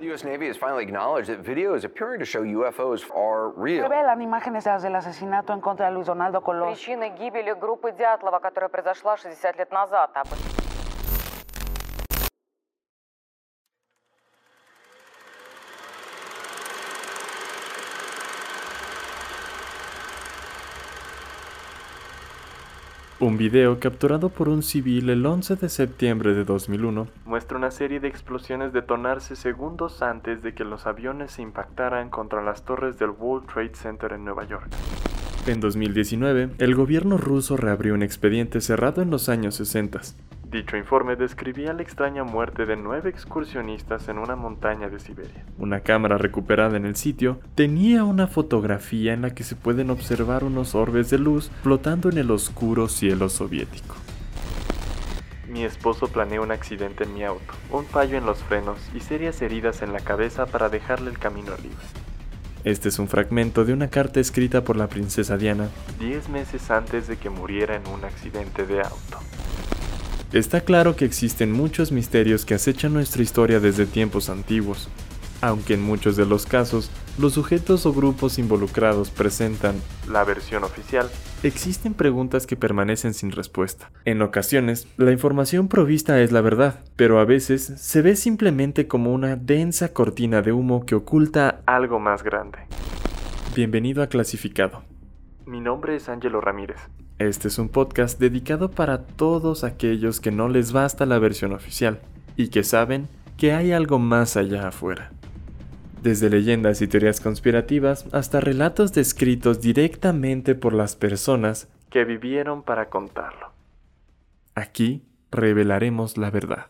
The US Navy has finally acknowledged that videos appearing to show UFOs are real. Revelan imágenes del asesinato en contra de Luis Donaldo Colosio. Причины гибели группы Дятлова, которая произошла 60 лет назад. Un video capturado por un civil el 11 de septiembre de 2001 muestra una serie de explosiones detonarse segundos antes de que los aviones se impactaran contra las torres del World Trade Center en Nueva York. En 2019, el gobierno ruso reabrió un expediente cerrado en los años 60. Dicho informe describía la extraña muerte de nueve excursionistas en una montaña de Siberia. Una cámara recuperada en el sitio tenía una fotografía en la que se pueden observar unos orbes de luz flotando en el oscuro cielo soviético. Mi esposo planea un accidente en mi auto, un fallo en los frenos y serias heridas en la cabeza para dejarle el camino libre. Este es un fragmento de una carta escrita por la princesa Diana 10 meses antes de que muriera en un accidente de auto. Está claro que existen muchos misterios que acechan nuestra historia desde tiempos antiguos, aunque en muchos de los casos los sujetos o grupos involucrados presentan la versión oficial, existen preguntas que permanecen sin respuesta. En ocasiones, la información provista es la verdad, pero a veces se ve simplemente como una densa cortina de humo que oculta algo más grande. Bienvenido a Clasificado. Mi nombre es Ángelo Ramírez. Este es un podcast dedicado para todos aquellos que no les basta la versión oficial y que saben que hay algo más allá afuera. Desde leyendas y teorías conspirativas hasta relatos descritos directamente por las personas que vivieron para contarlo. Aquí revelaremos la verdad.